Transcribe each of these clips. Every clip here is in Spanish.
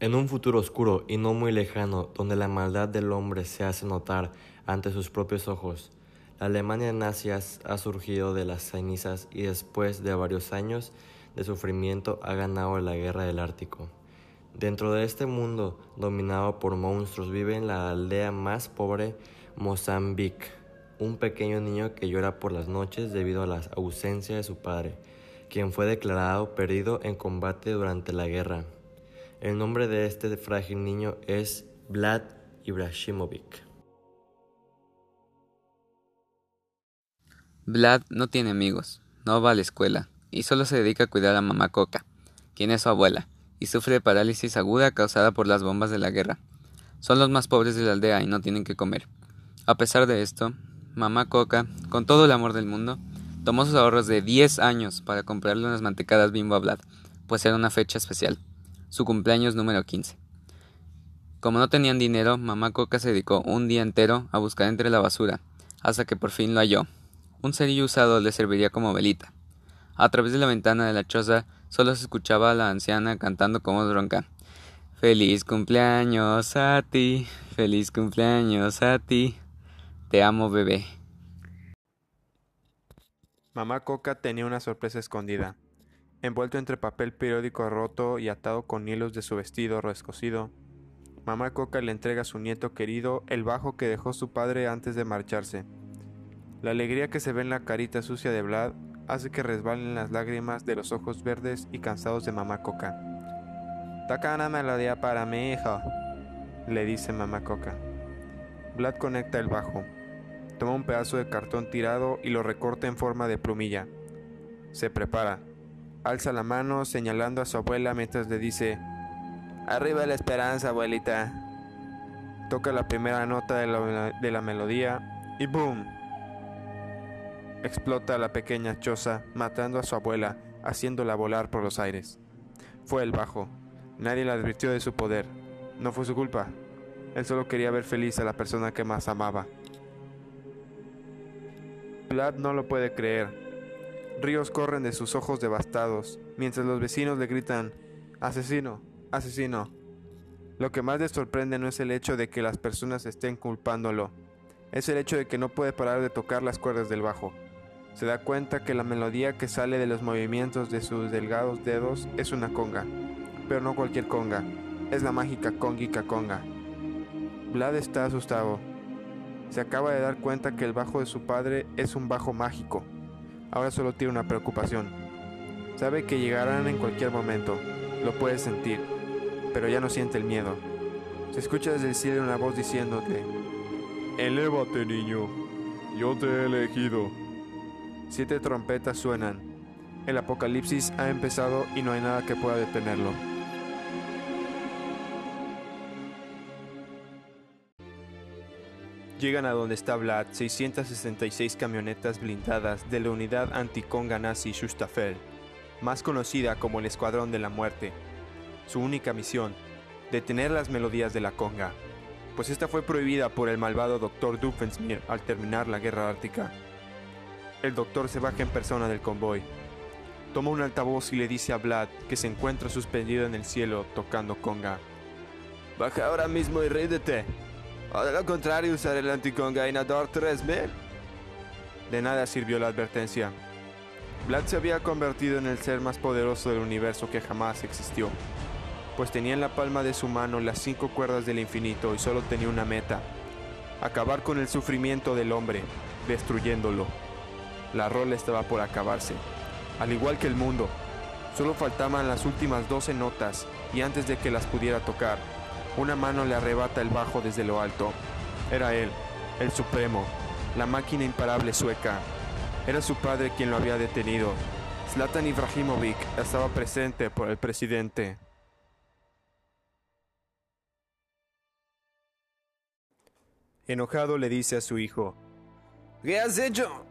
En un futuro oscuro y no muy lejano, donde la maldad del hombre se hace notar ante sus propios ojos, la Alemania nazi ha surgido de las cenizas y después de varios años de sufrimiento ha ganado la guerra del Ártico. Dentro de este mundo dominado por monstruos vive en la aldea más pobre, Mozambique, un pequeño niño que llora por las noches debido a la ausencia de su padre, quien fue declarado perdido en combate durante la guerra. El nombre de este frágil niño es Vlad Ibrahimovic. Vlad no tiene amigos, no va a la escuela y solo se dedica a cuidar a mamá Coca, quien es su abuela, y sufre de parálisis aguda causada por las bombas de la guerra. Son los más pobres de la aldea y no tienen que comer. A pesar de esto, mamá Coca, con todo el amor del mundo, tomó sus ahorros de 10 años para comprarle unas mantecadas bimbo a Vlad, pues era una fecha especial su cumpleaños número 15. Como no tenían dinero, mamá Coca se dedicó un día entero a buscar entre la basura, hasta que por fin lo halló. Un cerillo usado le serviría como velita. A través de la ventana de la choza solo se escuchaba a la anciana cantando como bronca. Feliz cumpleaños a ti, feliz cumpleaños a ti. Te amo, bebé. Mamá Coca tenía una sorpresa escondida. Envuelto entre papel periódico roto y atado con hilos de su vestido rescocido, mamá Coca le entrega a su nieto querido el bajo que dejó su padre antes de marcharse. La alegría que se ve en la carita sucia de Vlad hace que resbalen las lágrimas de los ojos verdes y cansados de mamá Coca. Toca una melodía para mi hijo, le dice mamá Coca. Vlad conecta el bajo, toma un pedazo de cartón tirado y lo recorta en forma de plumilla. Se prepara alza la mano señalando a su abuela mientras le dice, Arriba la esperanza, abuelita. Toca la primera nota de la, melodía y ¡boom! Explota la pequeña choza, matando a su abuela, haciéndola volar por los aires. Fue el bajo. Nadie le advirtió de su poder. No fue su culpa. Él solo quería ver feliz a la persona que más amaba. Vlad no lo puede creer. Ríos corren de sus ojos devastados, mientras los vecinos le gritan, Asesino, asesino. Lo que más le sorprende no es el hecho de que las personas estén culpándolo, es el hecho de que no puede parar de tocar las cuerdas del bajo. Se da cuenta que la melodía que sale de los movimientos de sus delgados dedos es una conga, pero no cualquier conga, es la mágica conguica conga. Vlad está asustado. Se acaba de dar cuenta que el bajo de su padre es un bajo mágico, ahora solo tiene una preocupación. Sabe que llegarán en cualquier momento, lo puede sentir, pero ya no siente el miedo. Se escucha desde el cielo una voz diciéndote, Elévate niño, yo te he elegido. Siete trompetas suenan. El apocalipsis ha empezado y no hay nada que pueda detenerlo. Llegan a donde está Vlad 666 camionetas blindadas de la unidad anticonga nazi Schustaffel, más conocida como el Escuadrón de la Muerte. Su única misión, detener las melodías de la conga, pues esta fue prohibida por el malvado Dr. Doofenshmirtz al terminar la Guerra Ártica. El doctor se baja en persona del convoy, toma un altavoz y le dice a Vlad que se encuentra suspendido en el cielo tocando conga. Baja ahora mismo y rídete. Lo contrario, usar el anticongainador 3000. De nada sirvió la advertencia. Vlad se había convertido en el ser más poderoso del universo que jamás existió, pues tenía en la palma de su mano las cinco cuerdas del infinito y solo tenía una meta, acabar con el sufrimiento del hombre, destruyéndolo. La rola estaba por acabarse, al igual que el mundo. Solo faltaban las últimas 12 notas y antes de que las pudiera tocar, una mano le arrebata el bajo desde lo alto. Era él, el Supremo, la máquina imparable sueca. Era su padre quien lo había detenido. Zlatan Ibrahimovic estaba presente por el presidente. Enojado le dice a su hijo, ¿Qué has hecho?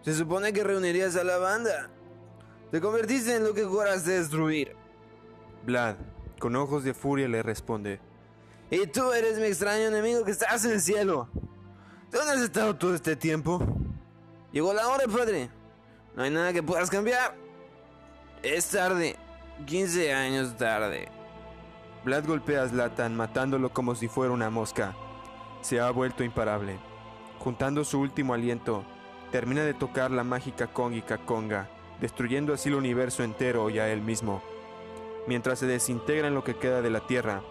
Se supone que reunirías a la banda. Te convertiste en lo que juraste destruir. Vlad, con ojos de furia, le responde, y tú eres mi extraño enemigo que estás en el cielo. ¿Dónde has estado todo este tiempo? Llegó la hora, padre. No hay nada que puedas cambiar. Es tarde. 15 años tarde. Vlad golpea a Zlatan matándolo como si fuera una mosca. Se ha vuelto imparable. Juntando su último aliento, termina de tocar la mágica conga conga, destruyendo así el universo entero y a él mismo. Mientras se desintegra en lo que queda de la Tierra,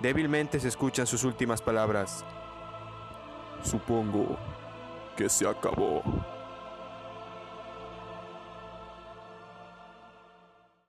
débilmente se escuchan sus últimas palabras. Supongo que se acabó.